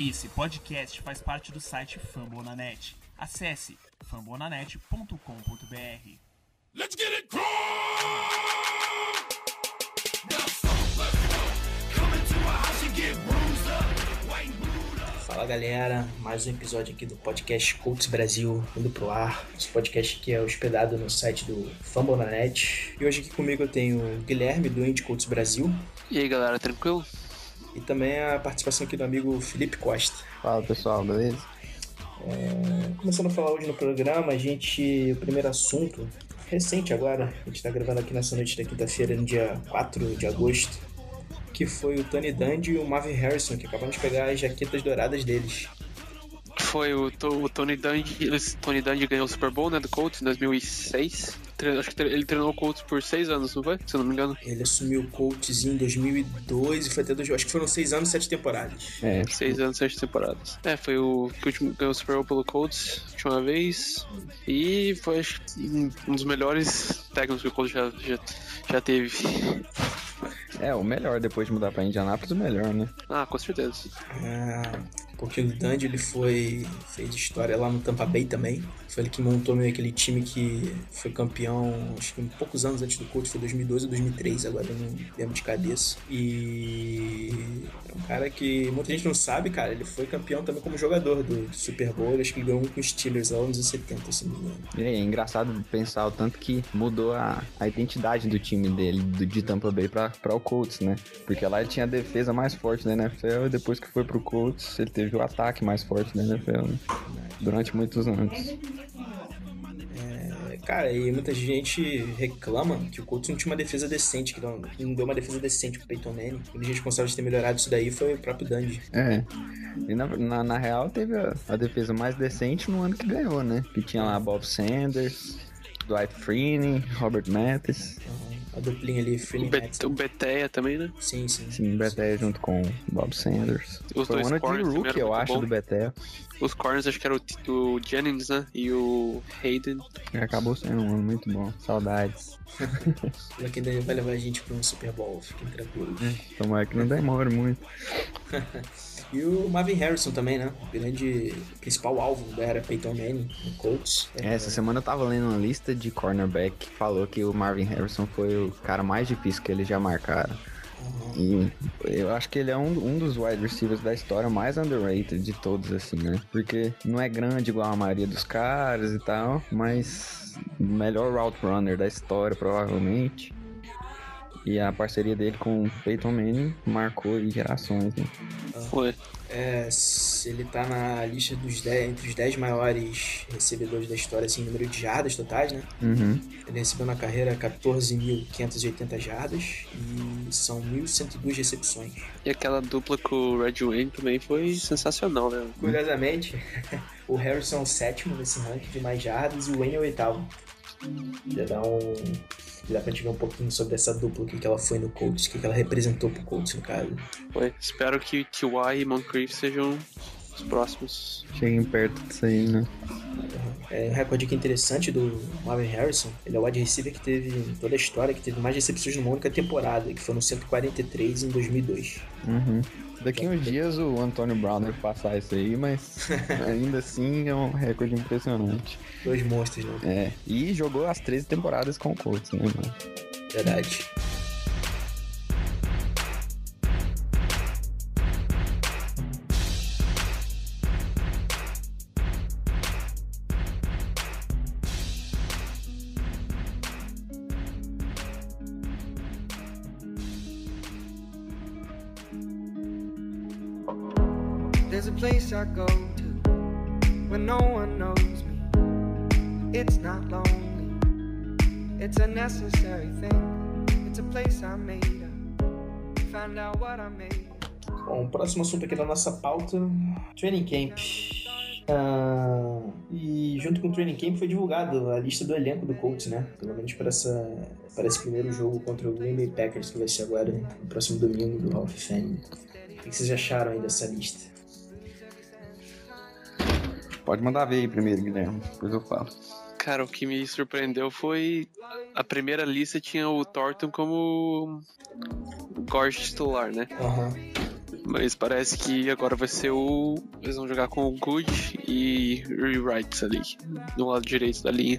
Esse podcast faz parte do site Fambonanet. Acesse fambonanet.com.br. Let's get it. Fala galera, mais um episódio aqui do podcast Colts Brasil indo pro ar. Esse podcast aqui é hospedado no site do Fambonanet. E hoje aqui comigo eu tenho o Guilherme do Indie Colts Brasil E aí galera, tranquilo? E também a participação aqui do amigo Felipe Costa. Fala pessoal, beleza? Começando a falar hoje no programa, a gente. O primeiro assunto, recente agora, a gente tá gravando aqui nessa noite da quinta-feira, no dia 4 de agosto, que foi o Tony Dungy e o Marvin Harrison, que acabaram de pegar as jaquetas douradas deles. Foi o, o Tony Dungy, Tony Dungy ganhou o Super Bowl, né, do Colts em 2006. Acho que ele treinou o Colts por seis anos, não foi? Se eu não me engano. Ele assumiu o Colts em 2002 e foi até. dois- Acho que foram seis anos e sete temporadas. É, Seis anos, sete temporadas. É, foi o que último ganhou o Super Bowl pelo Colts, última vez. E foi acho, que, um dos melhores técnicos que o Colts já, já, já teve. é, o melhor depois de mudar pra Indianápolis, o melhor, né? Ah, com certeza. Ah, porque o Dungy ele foi. fez história lá no Tampa Bay também. Foi ele que montou meio aquele time que foi campeão, acho que um poucos anos antes do Colts, foi 2012 ou 2003, agora eu não lembro de cabeça. E é um cara que muita gente não sabe, cara, ele foi campeão também como jogador do, Super Bowl, acho que ele ganhou um com os Steelers lá nos anos 70, se não me engano. E é engraçado pensar o tanto que mudou a, a identidade do time dele, do, de Tampa Bay pra, pra o Colts, né? Porque lá ele tinha a defesa mais forte da NFL e depois que foi pro Colts, ele teve o ataque mais forte da NFL, né? Durante muitos anos. Cara, e muita gente reclama que o Colts não tinha uma defesa decente, que não, que não deu uma defesa decente pro Peyton Manning. O gente responsável de ter melhorado isso daí foi o próprio Dungy. É. E na, na, na real teve a, a defesa mais decente no ano que ganhou, né? Que tinha lá Bob Sanders, Dwight Freeney, Robert Mathis. A duplinha ali, O, Freeman Bet, o Beteia também, né? Sim, sim. Sim, Beté junto com Bob Sanders. Os Foi dois um de corners rookie, eram eu acho, bom. do Beté. Os corners acho que era o, Jennings, né? E o Hayden. E acabou sendo um ano muito bom. Saudades. O que ainda vai levar a gente pra um Super Bowl, fiquem tranquilos. Tomara que não demore muito. E o Marvin Harrison também, né? O grande principal alvo da era Peyton Manning no Colts. É, Essa semana eu tava lendo uma lista de cornerback que falou que o Marvin Harrison foi o cara mais difícil que eles já marcaram. E eu acho que ele é um, um dos wide receivers da história mais underrated de todos, assim, né? Porque não é grande igual a maioria dos caras e tal, mas melhor route runner da história, provavelmente. E a parceria dele com o Peyton Manning marcou gerações, né? Foi. É, se ele tá na lista dos 10, entre os 10 maiores recebedores da história, assim, número de jardas totais, né? Uhum. Ele recebeu na carreira 14.580 jardas e são 1.102 recepções. E aquela dupla com o Red Wayne também foi sensacional, né? Curiosamente, o Harrison é o sétimo nesse ranking de mais jardas e o Wayne é o oitavo. Já dá um. Já Dá pra gente ver um pouquinho sobre essa dupla, o que, que ela foi no Colts, o que, que ela representou pro Colts, no caso. Espero que T.Y. e Moncrief sejam os próximos. Cheguem perto disso aí, né? É um recorde que interessante do Marvin Harrison. Ele é o wide receiver que teve, toda a história, que teve mais recepções numa única temporada, que foram 143 em 2002. Uhum. Daqui uns dias o Antônio Brown deve passar isso aí, mas ainda assim é um recorde impressionante. Dois monstros, né? É, e jogou as 13 temporadas com o Colts, né, mano? Verdade. Aqui da nossa pauta: Training Camp. Ah, e junto com o Training Camp foi divulgado a lista do elenco do Colts, né? Pelo menos para, essa, para esse primeiro jogo contra o Green Bay Packers, que vai ser agora, no próximo domingo, do Hall of Fame. O que vocês acharam aí dessa lista? Pode mandar ver aí primeiro, Guilherme, depois eu falo. Cara, o que me surpreendeu foi a primeira lista tinha o Thornton como guard titular, né? Aham. Mas parece que agora vai ser o. Eles vão jogar com o Good e Rewrites ali, no lado direito da linha.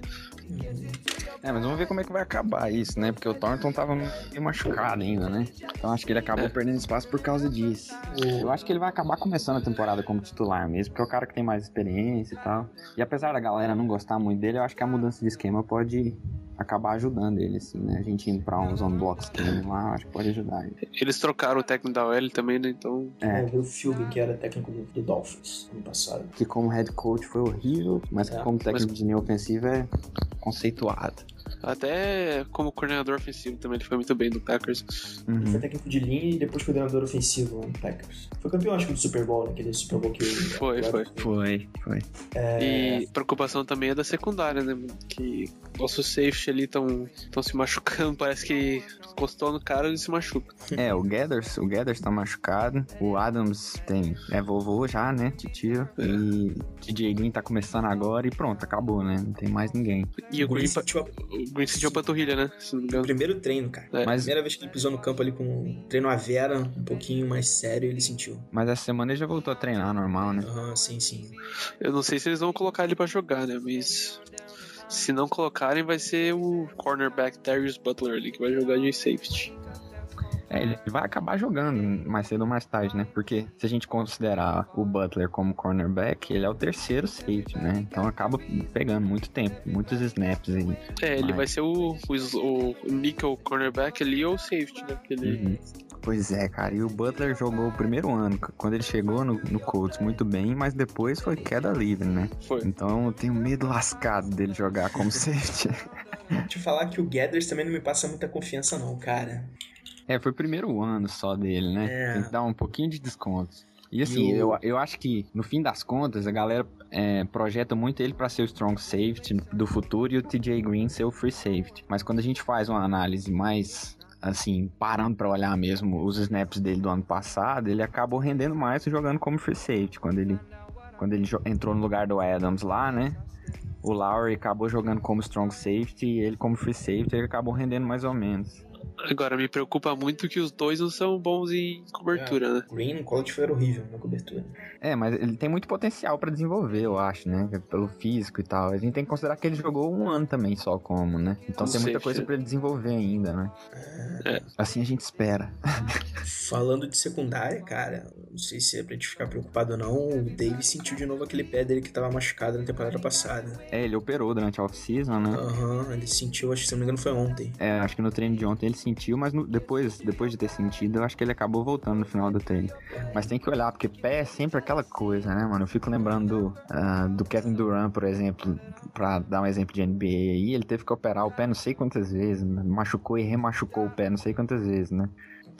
É, mas vamos ver como é que vai acabar isso, né? Porque o Thornton tava meio machucado ainda, né? Então acho que ele acabou É. perdendo espaço por causa disso. Eu acho que ele vai acabar começando a temporada como titular mesmo, porque é o cara que tem mais experiência e tal. E apesar da galera não gostar muito dele, eu acho que a mudança de esquema pode acabar ajudando ele, assim, né? A gente indo pra zone block scheme lá, acho que pode ajudar ele. Eles trocaram o técnico da OL também, né? Então. É. É, o Philby, que era técnico do, do Dolphins ano passado. Que como head coach foi horrível, mas que É, como técnico de linha ofensiva é conceituado. Até como coordenador ofensivo também ele foi muito bem do Packers. Ele Uhum. foi técnico de linha e depois coordenador ofensivo no Packers. Foi campeão, acho que, do Super Bowl, naquele Super Bowl que... Foi, foi. Foi, foi. E preocupação também é da secundária, né? Que nossos safety ali estão se machucando. Parece que encostou no cara e se machuca. É, o Gathers, o Gathers tá machucado. O Adams tem, é vovô já, né? Titio. E DJ Green tá começando agora e pronto, acabou, né? Não tem mais ninguém. E o Green, a- o Green sentiu a panturrilha, né? Se não me o engano. primeiro treino, cara. É. Mas, Primeira vez que ele pisou no campo ali com um treino à vera, um pouquinho mais sério, ele sentiu. mas essa semana ele já voltou a treinar normal, né? Aham, sim, sim. Eu não sei se eles vão colocar ele pra jogar, né? Mas. Se não colocarem, vai ser o cornerback Darius Butler ali que vai jogar de safety. É, ele vai acabar jogando mais cedo ou mais tarde, né? Porque se a gente considerar o Butler como cornerback, ele é o terceiro safety, né? Então acaba pegando muito tempo, muitos snaps aí. É, ele Mas- vai ser o, o, o nickel cornerback ali ou safety, né? Porque ele, Uhum. Pois é, cara. E o Butler jogou o primeiro ano, quando ele chegou no, no Colts, muito bem, mas depois foi queda livre, né? foi. Então eu tenho medo lascado dele jogar como safety. Te falar que o Gathers também não me passa muita confiança, não, cara. É, foi o primeiro ano só dele, né? É. Tem que dar um pouquinho de desconto. E assim, E eu, eu acho que no fim das contas a galera é, projeta muito ele pra ser o strong safety do futuro e o TJ Green ser o free safety. Mas quando a gente faz uma análise mais assim, parando pra olhar mesmo os snaps dele do ano passado, ele acabou rendendo mais jogando como free safety quando ele quando ele entrou no lugar do Adams lá, né? O Lowry acabou jogando como strong safety e ele como free safety, ele acabou rendendo mais ou menos. Agora, me preocupa muito que os dois não são bons em cobertura, né? Green no college foi horrível na cobertura. É, mas ele tem muito potencial pra desenvolver, eu acho, né? Pelo físico e tal. A gente tem que considerar que ele jogou um ano também só como, né? Então tem muita safety. coisa pra ele desenvolver ainda, né? É. Assim a gente espera. Falando de secundária, cara, não sei se é pra gente ficar preocupado ou não, o Davis sentiu de novo aquele pé dele que tava machucado na temporada passada. É, ele operou durante a off-season, né? Aham, ele sentiu, acho que se não me engano foi ontem. É, acho que no treino de ontem ele sentiu, mas no- depois, depois de ter sentido, eu acho que ele acabou voltando no final do treino. Mas tem que olhar, porque pé é sempre aquela coisa, né, mano? Eu fico lembrando do, ah, do Kevin Durant, por exemplo, pra dar um exemplo de NBA aí, ele teve que operar o pé não sei quantas vezes, machucou e remachucou o pé não sei quantas vezes, né?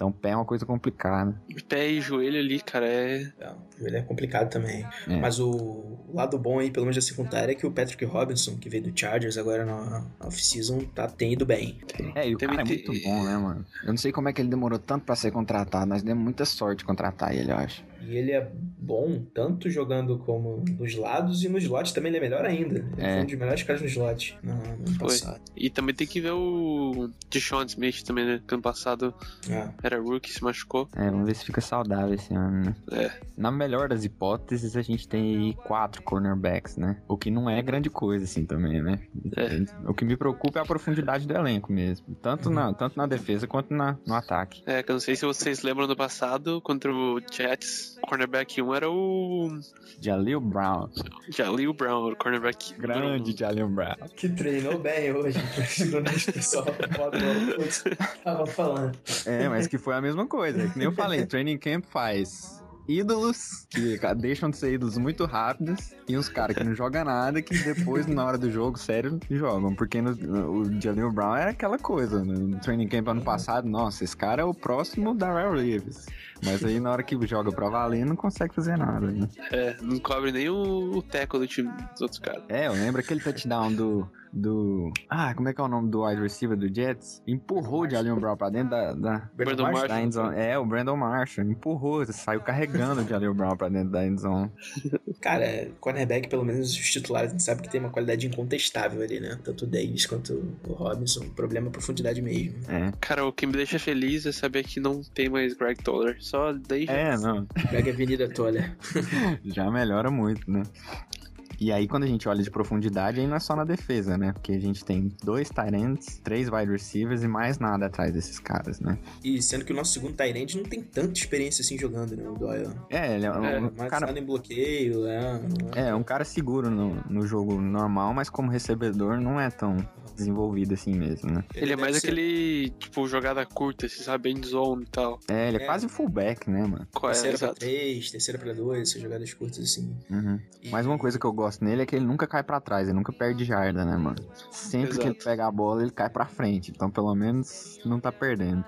Então pé é uma coisa complicada. Pé e joelho ali, cara, é. Não, ele é complicado também. É. Mas o lado bom aí, pelo menos da secundária, é que o Patrick Robinson, que veio do Chargers agora na off-season, tá, tem ido bem. É, e o Também cara é tem- muito bom, né, mano? Eu não sei como é que ele demorou tanto pra ser contratado, mas deu muita sorte contratar ele, eu acho. E ele é bom tanto jogando como nos lados e no slot também ele é melhor ainda. Ele É. foi um dos melhores caras no slot no, no ano Foi. passado. E também tem que ver o Deshaun Smith também, né? Que ano passado Ah, era rookie, se machucou. É, vamos ver se fica saudável esse ano, né? É. Na melhor das hipóteses, a gente tem aí quatro cornerbacks, né? O que não é grande coisa, assim, também, né? É. O que me preocupa é a profundidade do elenco mesmo. Tanto, na, tanto na defesa quanto na, no ataque. É, que eu não sei se vocês lembram do passado, contra o Jets, o cornerback 1 era o Jaleel Brown. Jaleel Brown, o cornerback Grande Jaleel Brown. que treinou bem hoje. O pessoal tava falando. É, mas que foi a mesma coisa. Que nem eu falei, training camp faz ídolos que deixam de ser ídolos muito rápidos e uns caras que não jogam nada que depois, na hora do jogo, sério, jogam. Porque no, o Jaleel Brown era aquela coisa. né? No training camp ano passado, nossa, esse cara é o próximo da Rare Reeves. Mas aí na hora que joga pra valer, não consegue fazer nada, né? É, não cobre nem o, o teco do time dos outros caras. É, eu lembro aquele touchdown do, do. Ah, como é que é o nome do wide receiver do Jets? Empurrou o Jalen Brown pra dentro da. da Brandon da Marshall. endzone. É, o Brandon Marshall. Empurrou, saiu carregando o Jalen Brown pra dentro da endzone. Cara, cornerback, pelo menos os titulares, a gente sabe que tem uma qualidade incontestável ali, né? Tanto o Davis quanto o Robinson. O problema é profundidade mesmo. É. Cara, o que me deixa feliz é saber que não tem mais Greg Toller. Só daí É, não. A Avenida Toller. Já melhora muito, né? E aí, quando a gente olha de profundidade, aí não é só na defesa, né? Porque a gente tem dois ends, três wide receivers e mais nada atrás desses caras, né? E sendo que o nosso segundo Tyrande não tem tanta experiência assim jogando, né? O Doyle. É, ele é um, É, um Mais cara nada em bloqueio, é. É, um cara seguro no, no jogo normal, mas como recebedor não é tão desenvolvido assim mesmo, né? Ele é mais ser aquele, tipo, jogada curta, você sabe, end zone e tal. É, ele é, É. quase fullback, né, mano? Qual é, Terceira pra exato. três, terceira pra dois, essas jogadas curtas assim. Uhum. E- Mas uma coisa que eu gosto nele é que ele nunca cai pra trás, ele nunca perde jarda, né, mano? Sempre que ele Exato. pega a bola, ele cai pra frente. Então, pelo menos, não tá perdendo.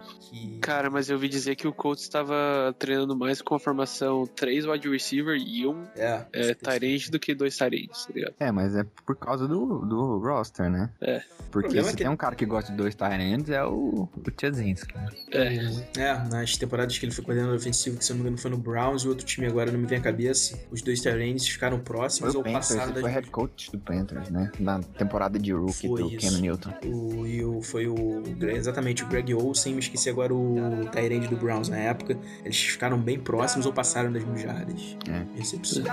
Cara, mas eu ouvi dizer que o Colts estava treinando mais com a formação 3 wide receiver e um É, é, tight end do que dois tight ends, tá ligado? É, mas é por causa do, do roster, né? É. Porque se é que- tem um cara que gosta de dois tight ends, é o, o Tchazinski. É. É, nas temporadas que ele foi coordenador ofensivo, que se eu não me engano foi no Browns e o outro time agora não me vem à cabeça, os dois Tyrands ficaram próximos ou passaram ele das foi head coach do Panthers, né? Na temporada de rookie Foi do isso. Cam Newton. O, e o, foi o. Exatamente, o Greg Olsen, me esqueci agora o Tyrande do Browns na época. Eles ficaram bem próximos ou passaram das mil jardas. É. Recepção.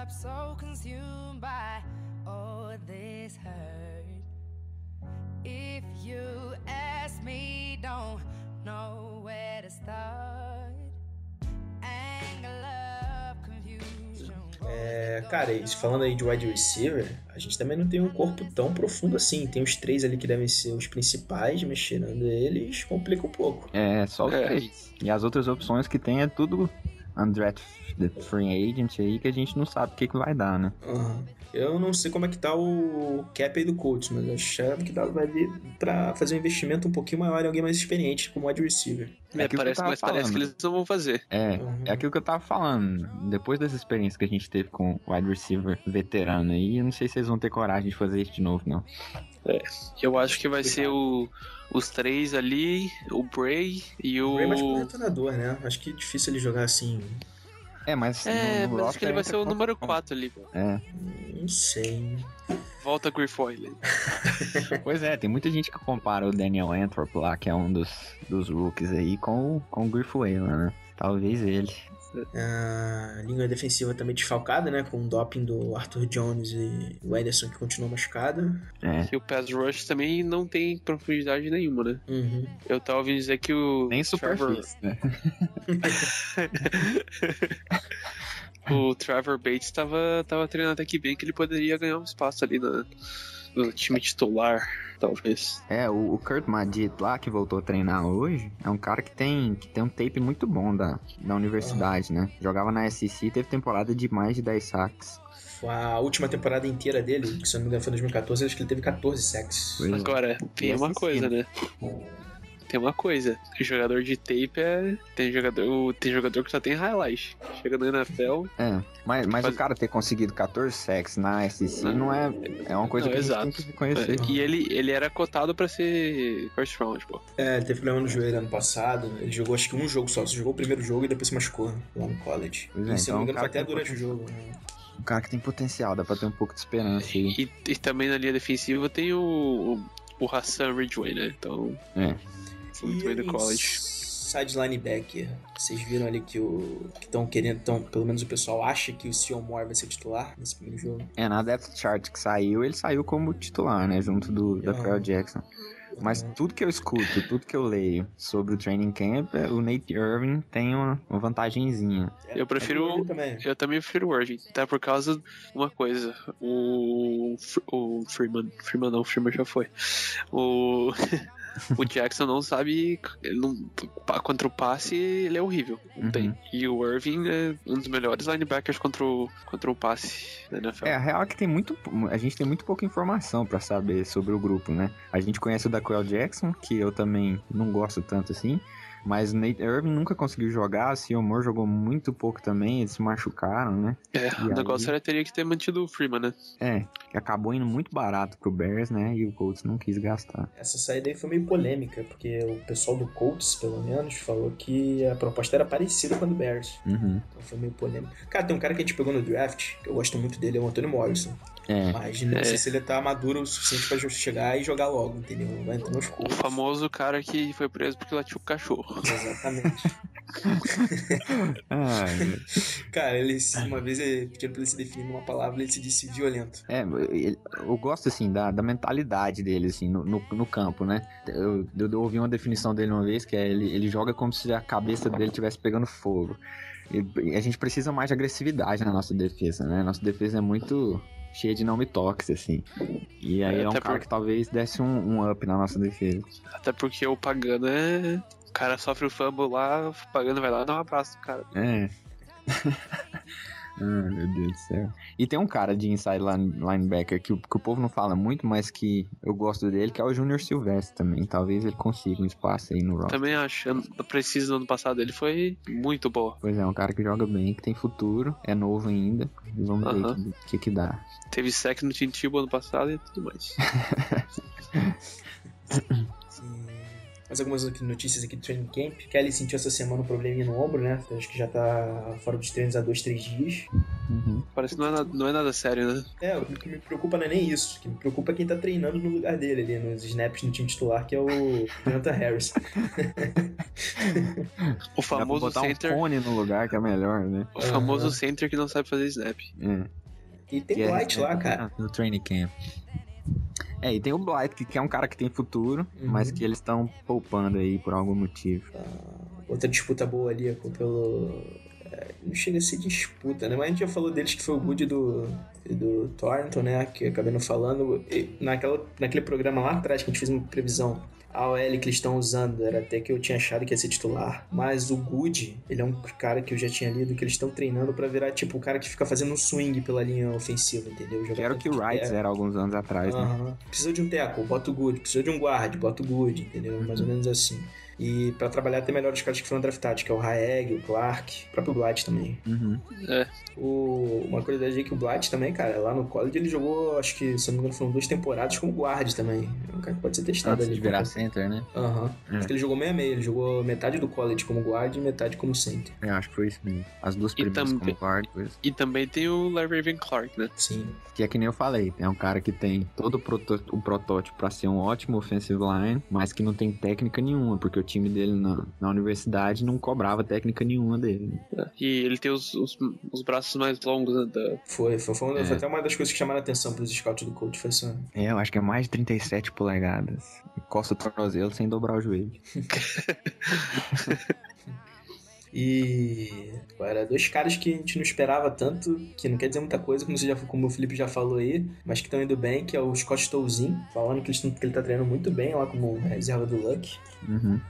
Up, so consumed by all this hurt. If you ask me, don't know where to start. Anger, love, confusion. É, cara, e falando aí de wide receiver, a gente também não tem um corpo tão profundo assim. Tem os três ali que devem ser os principais, mas tirando eles, complica um pouco. É, só os É. três. E as outras opções que tem é tudo undrafted free agent aí que a gente não sabe o que, que vai dar, né? Aham. Eu não sei como é que tá o cap aí do Colts, mas achava que vai vir pra fazer um investimento um pouquinho maior em alguém mais experiente como wide receiver. É, eu parece, mas parece que falando. eles não vão fazer. É, Uhum. é aquilo que eu tava falando. Depois dessa experiência que a gente teve com o wide receiver veterano aí, eu não sei se vocês vão ter coragem de fazer isso de novo, não. Eu acho que vai ser o, os três ali, o Bray e O Ray é mais pro o. retornador, né? Acho que é difícil ele jogar assim. É, mas. É, no- no mas acho que ele vai entra ser o número um. 4 ali. É. Não sei. Volta Grifoyle. Pois é, tem muita gente que compara o Daniel Anthrop lá, que é um dos, dos rookies aí, com, o- com o Grifuela, né? Talvez ele. A linha defensiva também desfalcada, né? Com o doping do Arthur Jones e o Ederson que continua machucado. É. E o Pass Rush também não tem profundidade nenhuma, né? Uhum. Eu tava ouvindo dizer que o. Nem Trevor, superfície, né? o Trevor Bates tava, tava treinando até que bem que ele poderia ganhar um espaço ali na, no time titular, talvez. É, o, o Kurt Madid lá, que voltou a treinar hoje, é um cara que tem, que tem um tape muito bom da, da universidade, né? Jogava na SEC e teve temporada de mais de 10 sacks. A última temporada inteira dele, que se eu não me engano foi 2014, acho que ele teve 14 sacks. É. Agora, tem uma coisa, né? Tem uma coisa. O jogador de tape é. Tem jogador, tem jogador que só tem highlight. Chega no NFL. É, mas, mas Faz- o cara ter conseguido 14 sacks na SEC não é, é uma coisa Não, que a gente exato. tem que reconhecer. é, e ele, ele era cotado pra ser first round, pô. É, ele teve problema no joelho ano passado. Ele jogou acho que um jogo só. Só jogou o primeiro jogo e depois se machucou lá no college. Pois é, e se eu não me então engano o foi cara até durante o jogo. né? Um cara que tem potencial, dá pra ter um pouco de esperança aí. E, e também na linha defensiva tem o, o, o Hassan Ridgway, né? Então, É. muito bem do college. Side linebacker. Vocês viram ali que o. que estão querendo. Tão, pelo menos o pessoal acha que o Sion Moore vai ser titular nesse primeiro jogo. É, na depth chart que saiu, ele saiu como titular, né? Junto do da. Pearl Jackson. Mas tudo que eu escuto, tudo que eu leio sobre o training camp, é, o Nate Irving tem uma, uma vantagenzinha. Eu prefiro- também. Eu também prefiro o Irving, até por causa de uma coisa. O, o Freeman. Freeman não, o Freeman já foi. O. o Jackson não sabe. Não, contra o passe, ele é horrível. Não Uhum. tem. E o Irving é um dos melhores linebackers contra o, contra o passe da NFL. É, a real é que tem muito. A gente tem muito pouca informação pra saber sobre o grupo, né? A gente conhece o Daquel Jackson, que eu também não gosto tanto assim. Mas Nate Irving nunca conseguiu jogar, o Moore jogou muito pouco também, eles se machucaram, né? É, E o negócio aí? era teria que ter mantido o Freeman, né? É, que acabou indo muito barato pro Bears, né? E o Colts não quis gastar. Essa saída aí foi meio polêmica, porque o pessoal do Colts, pelo menos, falou que a proposta era parecida com a do Bears. Uhum. Então foi meio polêmico. Cara, tem um cara que a gente pegou no draft, que eu gosto muito dele, é o Antônio Morrison. É, Mas não É. sei se ele tá maduro o suficiente pra chegar e jogar logo, entendeu? Vai entrar nos O Colts. famoso cara que foi preso porque latiu o cachorro. Exatamente. Cara, ele uma vez ele pediram pra ele se definir numa palavra, ele se disse violento. é, ele- eu gosto assim da, da mentalidade dele assim no, no, no campo, né? Eu, eu, eu ouvi uma definição dele uma vez que é ele, ele joga como se a cabeça dele estivesse pegando fogo. E a gente precisa mais de agressividade na nossa defesa, né? Nossa defesa é muito cheia de não me toques, assim. E aí É, é, um cara por- que talvez desse um, um up na nossa defesa. Até porque o Pagano é. O cara sofre o fumble lá, o Pagano vai lá e dá um abraço do cara. É. Ai, meu Deus do céu. E tem um cara de inside line- linebacker que, o- que o povo não fala muito, mas que eu gosto dele, que é o Júnior Silvestre também. Talvez ele consiga um espaço aí no roster. Também acho. A precisa do ano passado ele foi muito boa. Pois é, um cara que joga bem, que tem futuro, é novo ainda. E vamos ver o que, que, que dá. Teve sec no Tintibo ano passado e tudo mais. E mais algumas notícias aqui do training camp. Kelly sentiu essa semana um probleminha no ombro, né? Acho que já tá fora dos treinos há dois, três dias. Uhum. Parece que não é nada, não é nada sério, né? É, o que me preocupa não é nem isso. O que me preocupa é quem tá treinando no lugar dele ali, nos snaps no time titular, que é o Jonathan Harris. O famoso botar center. um cone no lugar, que é melhor, né? O famoso Aham. center que não sabe fazer snap. É. E tem o é- White lá, cara. No training camp. É, e tem o Blight, que, é um cara que tem futuro, Uhum. mas que eles estão poupando aí por algum motivo. Outra disputa boa ali com- pelo. é, Não chega a ser disputa, né? Mas a gente já falou deles que foi o Good do, do Thornton, né? Que acabei não falando. E naquela, naquele programa lá atrás que a gente fez uma previsão. A OL que eles estão usando era até que eu tinha achado que ia ser titular. Mas o Good, ele é um cara que eu já tinha lido que eles estão treinando pra virar tipo o cara que fica fazendo um swing pela linha ofensiva, entendeu? Que era o que o Wright é. era alguns anos atrás, né? Aham. Precisa de um tackle, bota o good. Precisa de um guard, bota o good, entendeu? Mais ou menos assim. E pra trabalhar tem melhor os caras que foram draftados, que é o Haeg, o Clark, o próprio Blight também. Uhum. O... Uma curiosidade aí que o Blight também, cara, lá no college ele jogou, acho que, se não me engano, foram duas temporadas como guard também. É um cara que pode ser testado Antes ali. de virar center, né? Aham. É. Acho que ele jogou meio a meio, ele jogou metade do college como guard e metade como center. Eu acho que foi isso mesmo. As duas primeiras como guard, coisa. E também tem o Larry Raven Clark, né? Sim. Que é que nem eu falei, é um cara que tem todo o, proto- o protótipo pra ser um ótimo offensive line, mas que não tem técnica nenhuma, porque o time dele na, na universidade não cobrava técnica nenhuma dele. E ele tem os, os, os braços mais longos, né? Da... Foi, foi, foi, É. foi até uma das coisas que chamaram a atenção pros scouts do coach, foi isso. É, eu acho que é mais de 37 polegadas. Costa o tornozelo sem dobrar o joelho. E era dois caras que a gente não esperava tanto, que não quer dizer muita coisa, como, você já, como o Felipe já falou aí, mas que estão indo bem, que é o Scott Tolzin, falando que, eles que ele tá treinando muito bem lá como reserva do Luck. Uhum.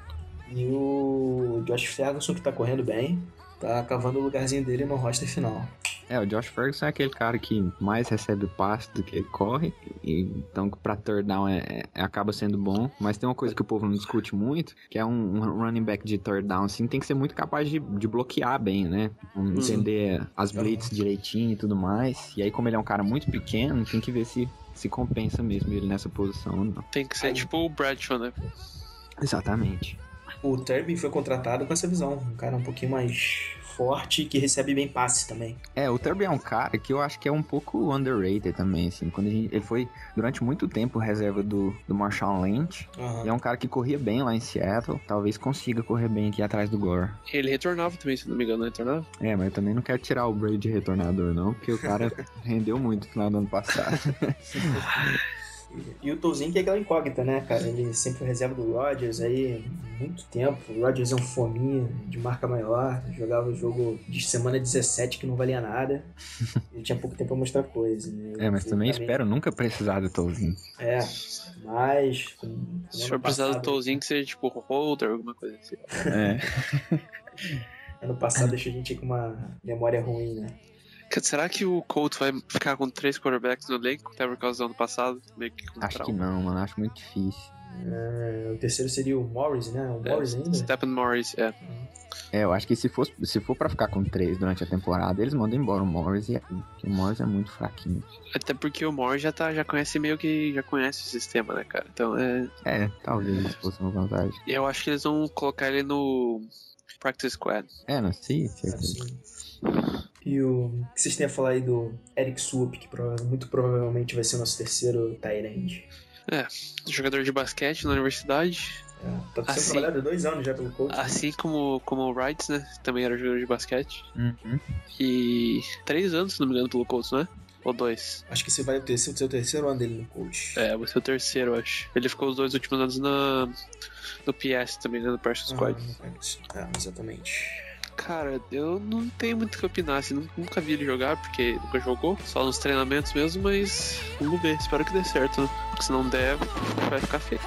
E o Josh Ferguson, que tá correndo bem, tá cavando o lugarzinho dele no roster final. É, o Josh Ferguson é aquele cara que mais recebe passe do que ele corre. E, então, pra third down é, é- acaba sendo bom. Mas tem uma coisa que o povo não discute muito, que é um, um running back de third down, assim, tem que ser muito capaz de, de bloquear bem, né? Entender as blitz direitinho e tudo mais. E aí, como ele é um cara muito pequeno, tem que ver se, se compensa mesmo ele nessa posição ou não. Tem que ser Aí- tipo o Bradshaw, né? Exatamente. O Turbin foi contratado com essa visão, um cara um pouquinho mais forte que recebe bem passe também. É, o Turby é um cara que eu acho que é um pouco underrated também, assim. Quando a gente- ele foi, durante muito tempo, reserva do, do Marshawn Lynch. E é um cara que corria bem lá em Seattle. Talvez consiga correr bem aqui atrás do Gore. Ele retornava também, se não me engano, não retornava? É, mas eu também não quero tirar o Brady de retornador, não. Porque o cara rendeu muito no final do ano passado. E, o Tolzien que é aquela incógnita, né, cara? Ele sempre foi reserva do Rodgers aí, muito tempo. O Rodgers é um fominha de marca maior, jogava o jogo de semana 17 que não valia nada. Ele tinha pouco tempo pra mostrar coisa. Né? É, mas também Ele espero nunca precisar do Tolzien. É, mas. Se for precisar do Tolzien, que seja tipo holder, alguma coisa assim. É. Ano passado deixou a gente com uma memória ruim, né? Será que o Colts vai ficar com três quarterbacks no elenco, até por causa do ano passado? Meio que Acho que trauma. não, mano. Acho muito difícil. É, o terceiro seria o Morris, né? O É, Morris ainda? Stephen Morris, é. É, eu acho que se, fosse, se for pra ficar com três durante a temporada, eles mandam embora o Morris e porque o Morris é muito fraquinho. Até porque o Morris já, tá, já conhece meio que já conhece o sistema, né, cara? Então é. É, talvez isso fosse uma vantagem. Eu acho que eles vão colocar ele no Practice Squad. É, não sei, certeza. E o o que vocês têm a falar aí do Eric Swoop, que muito provavelmente vai ser o nosso terceiro Tyrande. Jogador de basquete na universidade. É, tá sendo Assim. trabalhado há dois anos já pelo coach. né? Assim como, como o Wright, né? Também era jogador de basquete. Uhum. E três anos, se não me engano, pelo Colts, não é? Ou dois? Acho que esse vai ter ser o terceiro ano dele no coach. É, vai ser o terceiro, eu acho. Ele ficou os dois últimos anos na, no PS também, né? No Practice Ah, Squad. É, exatamente. Cara, eu não tenho muito que opinar, assim, nu- nunca vi ele jogar, porque nunca jogou, só nos treinamentos mesmo, mas vamos ver, espero que dê certo, né? Porque se não der, vai ficar feio.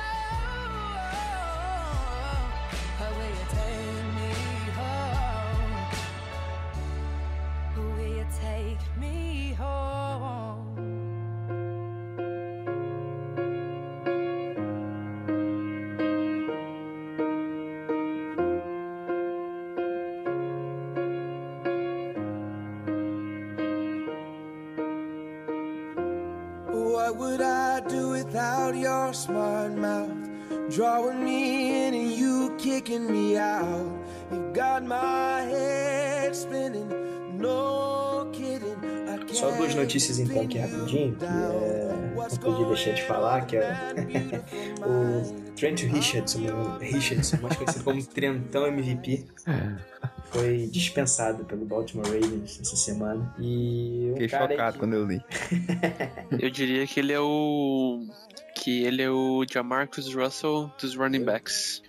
What would I do without your smart mouth? Drawing me in and you kicking me out. You got my head spinning, no kidding. I can't Só duas notícias então aqui rapidinho, que é, não podia deixar de falar, que é o Trent Richardson, Richardson, mais conhecido como Trentão MVP, foi dispensado pelo Baltimore Ravens essa semana. E um Fiquei chocado que- quando eu li. Eu diria que ele é o. que ele é o Jamarcus Russell dos running backs.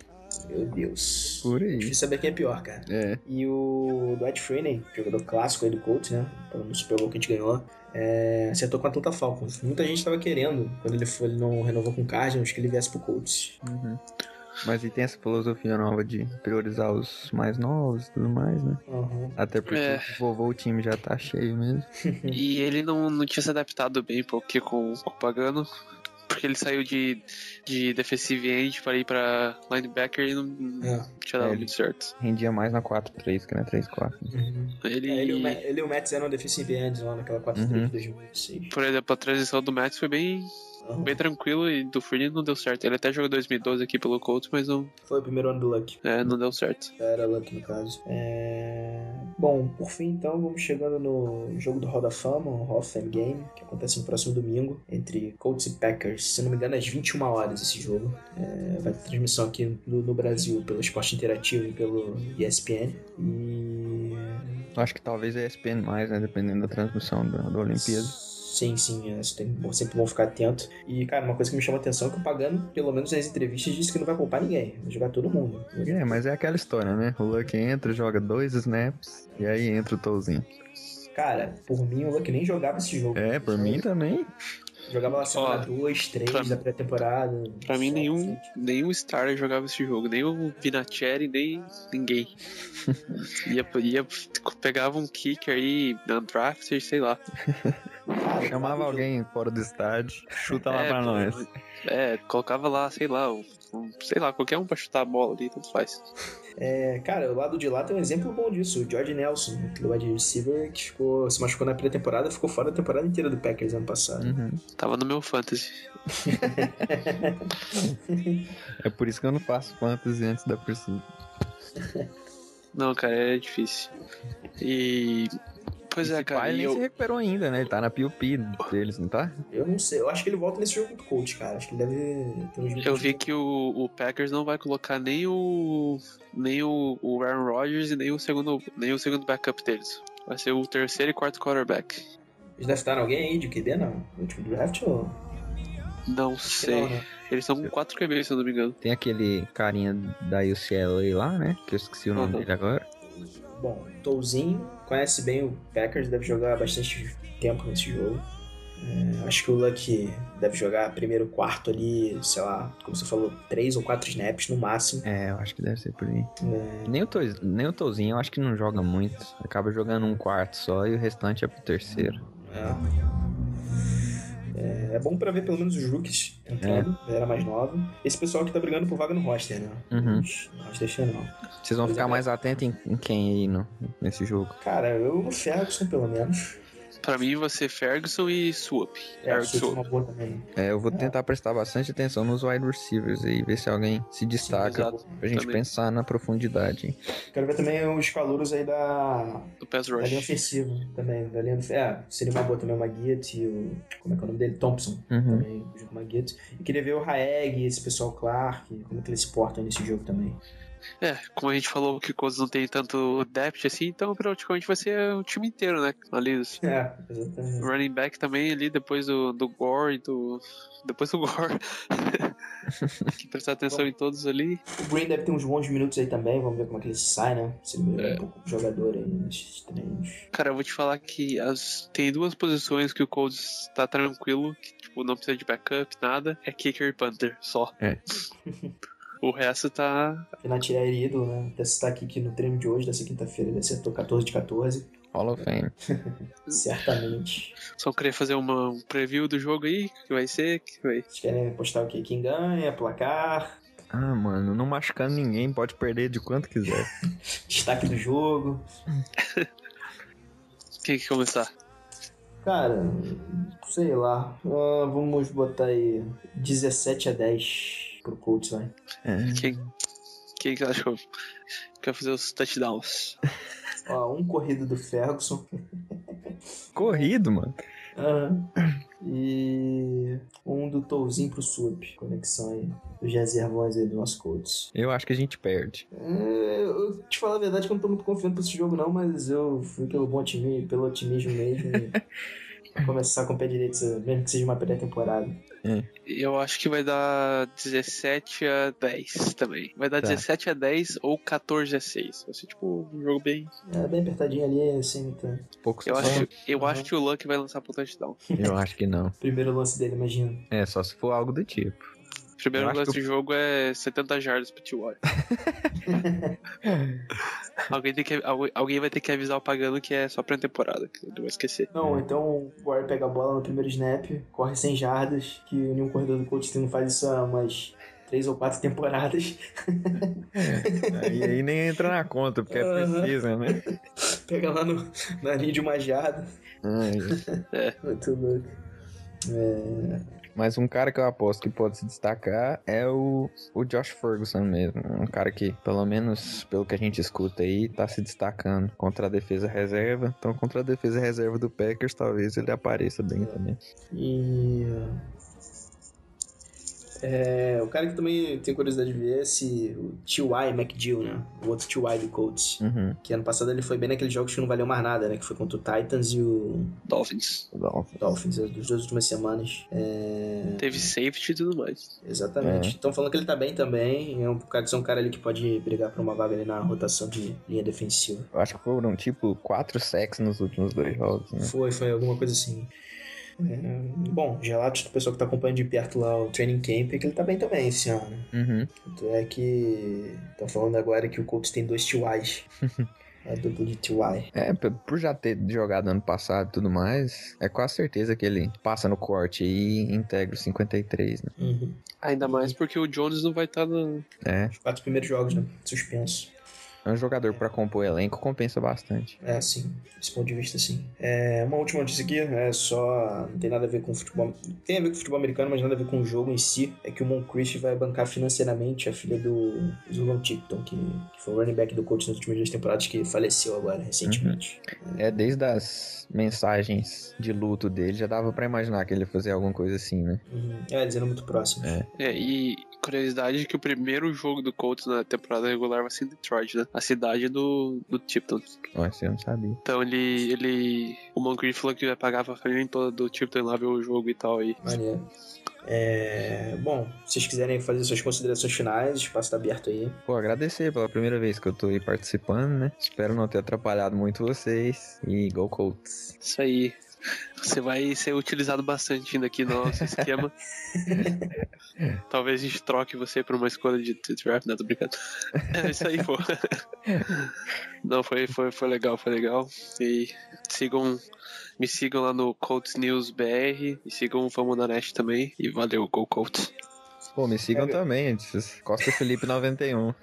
Meu Deus. Por aí. Difícil saber quem é pior, cara. É. E o Dwight Freeney, jogador clássico aí do Colts, né? No Super Bowl que a gente ganhou. É, acertou com a Atlanta Falcons. Muita gente tava querendo, quando ele, foi, ele não renovou com o Cardinals, que ele viesse pro Colts. Uhum. Mas e tem essa filosofia nova de priorizar os mais novos e tudo mais, né? Uhum. Até porque É. o vovô o time já tá cheio mesmo. E ele não, não tinha se adaptado bem porque com, o Pagano. Porque ele saiu de, de defensive end para ir pra linebacker e não, É. tinha dado É, ele- muito certo. Rendia mais na 4-3 que na 3-4. Uhum. Ele, É, ele, e o Ma- ele e o Mets eram defensive ends lá naquela 4-3 Uhum. de 2016. por exemplo, a transição do Max foi bem. Bem tranquilo e do Free não deu certo. Ele até jogou 2012 aqui pelo Colts, mas não, Foi o primeiro ano do Luck. é, não deu certo. Era Luck no caso. É... Bom, por fim então, vamos chegando no jogo do Hall da Fama, o Hall of Fame Game, que acontece no próximo domingo, entre Colts e Packers. Se não me engano, às 21 horas esse jogo. É, Vai ter transmissão aqui no, no Brasil pelo Esporte Interativo e pelo ESPN. E. Acho que talvez a ESPN mais, né? Dependendo da transmissão da, da Olimpíada. Sim, sim, é tem- sempre bom ficar atento. E, cara, uma coisa que me chama a atenção é que o Pagano, pelo menos nas entrevistas, disse que não vai poupar ninguém, vai jogar todo mundo. É, mas é aquela história, né? O Luck entra, joga dois snaps e aí entra o Tolzinho. Cara, por mim, o Luck nem jogava esse jogo. É, por mim também. Jogava lá semana Ó, 2, 3 pra- da pré-temporada. Pra mim, nenhum, assim. nenhum star jogava esse jogo. Nem o Vinatieri, nem ninguém. ia, ia, pegava um kicker aí, undrafted, sei lá. Cara, Chamava alguém fora do estádio, chuta lá É, pra nós. É, colocava lá, sei lá, um, um- sei lá, qualquer um pra chutar a bola ali, tanto faz. É, cara, o lado de lá tem um exemplo bom disso. O George Nelson, aquele wide receiver que ficou, se machucou na pré-temporada, ficou fora da temporada inteira do Packers ano passado. Uhum. Tava no meu fantasy. É por isso que eu não faço fantasy antes da Pursuit. Não, cara, é difícil. E. Pois é, Esse cara. pai e nem eu, se recuperou ainda, né? Ele tá na PUP deles, não tá? Eu não sei, eu acho que ele volta nesse jogo contra o Coach, cara. Acho que ele deve ter eu vi que o, o Packers não vai colocar nem o. nem o, o Aaron Rodgers e nem o segundo. nem o segundo backup deles. Vai ser o terceiro e quarto quarterback. Eles draftaram alguém aí de QB, não? No último draft ou. Não sei. não, né? Eles são com 4 QB, se eu não me engano. Tem aquele carinha da UCLA lá, né? Que eu esqueci o nome Uhum. dele agora. Bom, Touzinho conhece bem o Packers, deve jogar bastante tempo nesse jogo. É, acho que o Luck deve jogar primeiro quarto ali, sei lá, como você falou, três ou quatro snaps no máximo. É, eu acho que deve ser por aí. É, Nem o, Toz, nem o Tozinho, eu acho que não joga muito. Acaba jogando um quarto só e o restante é pro terceiro. é, é bom pra ver pelo menos os rookies entrando, galera mais nova. Esse pessoal que tá brigando por vaga no roster, né? Uhum. Não deixando não. Vocês vão Pois ficar é. mais atentos em, em quem aí no, nesse jogo? Cara, eu no Ferguson, pelo menos. Pra mim, vai ser Ferguson e Swap. É, é Swap. É, eu vou tentar prestar bastante atenção nos wide receivers aí, ver se alguém se destaca exato. pra gente Também. pensar na profundidade. Quero ver também os calouros aí da, Do Pass da linha Rush. ofensiva também. Da linha, é, seria uma boa também o Maguette e o. Como é que é o nome dele? Thompson. Uhum. Também, junto com o. E queria ver o Raeg, esse pessoal Clark, como é que eles se portam nesse jogo também. É, como a gente falou que o Colts não tem tanto depth assim, então praticamente vai ser o time inteiro, né? Ali, os É, exatamente. running back também ali, depois do, do Gore e do. Depois do Gore. Tem que prestar atenção em todos ali. O Green deve ter uns bons minutos aí também, vamos ver como é que ele sai, né? Se ele É. um pouco jogador aí nesses treinos. Cara, eu vou te falar que as, tem duas posições que o Colts tá tranquilo, que tipo, não precisa de backup, nada. É kicker e punter, só. É. o resto tá. Renato é ídolo, né? Até citar aqui que no treino de hoje, dessa quinta-feira, ele acertou 14 de 14. Hall of Fame. Certamente. Só queria fazer uma, um preview do jogo aí, que vai ser, que vai. Vocês querem postar o quê? Quem ganha, placar, Ah, mano, não machucando ninguém, pode perder de quanto quiser. destaque do jogo. Quem que começar? Cara, sei lá. ah, vamos botar aí 17 a 10 pro Colts, vai. É. Quem, quem que acha que eu quer fazer os touchdowns? Ó, um corrido do Ferguson. Corrido, mano. Aham. E um do Touzinho pro Sup. Conexão aí dos reservões aí do nosso Colts. Eu acho que a gente perde. É, eu te falar a verdade que eu não tô muito confiante pra esse jogo não, mas eu fui pelo bom otimismo, pelo otimismo mesmo e começar com o pé direito, mesmo que seja uma pré-temporada. Eu acho que vai dar 17 a 10 também. Vai dar Tá. 17 a 10 ou 14 a 6. Vai ser tipo um jogo bem. É bem apertadinho ali, assim, tá. Pouco Eu só. acho, eu Uhum. acho que o Luck vai lançar pro touchdown. Eu acho que não. Primeiro lance dele, imagina. É, só se for algo do tipo. O primeiro lance do jogo é 70 jardas pro T.Y. alguém, tem que, algu- alguém vai ter que avisar o Pagano que é só pra temporada, que ele vai esquecer. Não, então o Warrior pega a bola no primeiro snap, corre 100 jardas, que nenhum corredor do Colts não faz isso há umas três ou quatro temporadas. Aí, aí nem entra na conta, porque é Aham. precisa, né? Pega lá no, na linha de uma jarda. Ai, Muito louco. É, Mas um cara que eu aposto que pode se destacar é o, o Josh Ferguson mesmo. Um cara que, pelo menos pelo que a gente escuta aí, tá se destacando contra a defesa reserva. Então, contra a defesa reserva do Packers, talvez ele apareça bem também. E. É, o cara que também tem curiosidade de ver é esse o T.Y. McGill, né? O outro T.Y. do Colts. Uhum. Que ano passado ele foi bem naqueles jogos que não valeu mais nada, né? Que foi contra o Titans e o Dolphins. Dolphins, as duas últimas semanas. É, Teve safety e tudo mais. Exatamente. É. Estão falando que ele tá bem também. É um cara que é um cara ali que pode brigar por uma vaga ali na rotação de linha defensiva. Eu acho que foram tipo quatro sacks nos últimos dois jogos, né? Foi, foi alguma coisa assim. É, bom, relatos do pessoal que tá acompanhando de perto lá o training camp é que ele tá bem também esse ano. Uhum. Tanto é que estão falando agora que o Colts tem dois TYs. é duplo de TY. É, por já ter jogado ano passado e tudo mais, é quase certeza que ele passa no corte e integra o 53, né? Uhum. Ainda mais porque o Jones não vai estar no. É, Os quatro primeiros jogos, né? Suspenso. É um jogador pra compor o elenco, compensa bastante. É, sim. Desse ponto de vista, sim. É, uma última notícia aqui, é só. Não tem nada a ver com futebol. Tem a ver com futebol americano, mas nada a ver com o jogo em si. É que o Moncrief vai bancar financeiramente a filha do Zulon Tipton, que, que foi o running back do coach nas últimas duas temporadas, que faleceu agora, recentemente. É, desde as mensagens de luto dele, já dava pra imaginar que ele ia fazer alguma coisa assim, né? Uhum. É, dizendo muito próximo. É. É, e curiosidade que o primeiro jogo do Colts na temporada regular vai ser em Detroit, né? A cidade do, do Tipton. Esse eu não sabia. Então ele. ele o Moncrief falou que vai pagar pra família toda do Tipton lá ver o jogo e tal aí. Maneiro. É, bom, se vocês quiserem fazer suas considerações finais, o espaço tá aberto aí. Pô, agradecer pela primeira vez que eu tô aí participando, né? Espero não ter atrapalhado muito vocês. E Go Colts. Isso aí. Você vai ser utilizado bastante ainda aqui no nosso esquema. Talvez a gente troque você por uma escolha de de draft, não, tô brincando. É isso aí, pô. Não, foi, foi, foi legal, foi legal. E sigam, me sigam lá no Colts News BR e sigam o Vamos na Net também. E valeu, Go Colts. Pô, me sigam É, meu. também. Costa Felipe 91.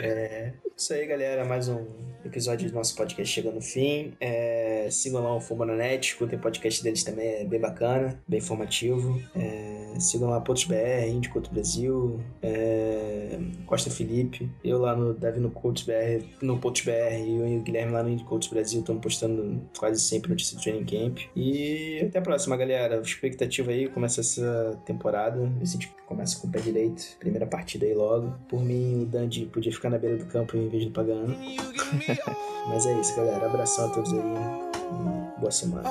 É, isso aí, galera. Mais um episódio do nosso podcast chegando no fim. É, sigam lá o Fumonanet, escutem o podcast deles também, é bem bacana, bem informativo. É, sigam lá Pontos BR, Índio Couto Brasil, é, Costa Felipe, eu lá no Davi no Coutos BR, no Pontos BR e e o Guilherme lá no Coutos Brasil estamos postando quase sempre notícia do Training Camp. E até a próxima, galera. Expectativa aí, começa essa temporada. A gente começa com o pé direito. Primeira partida aí logo. Por mim, o Dandy podia ficar na beira do campo em vez do Pagano. Mas é isso, galera. Abração a todos aí. e Boa semana.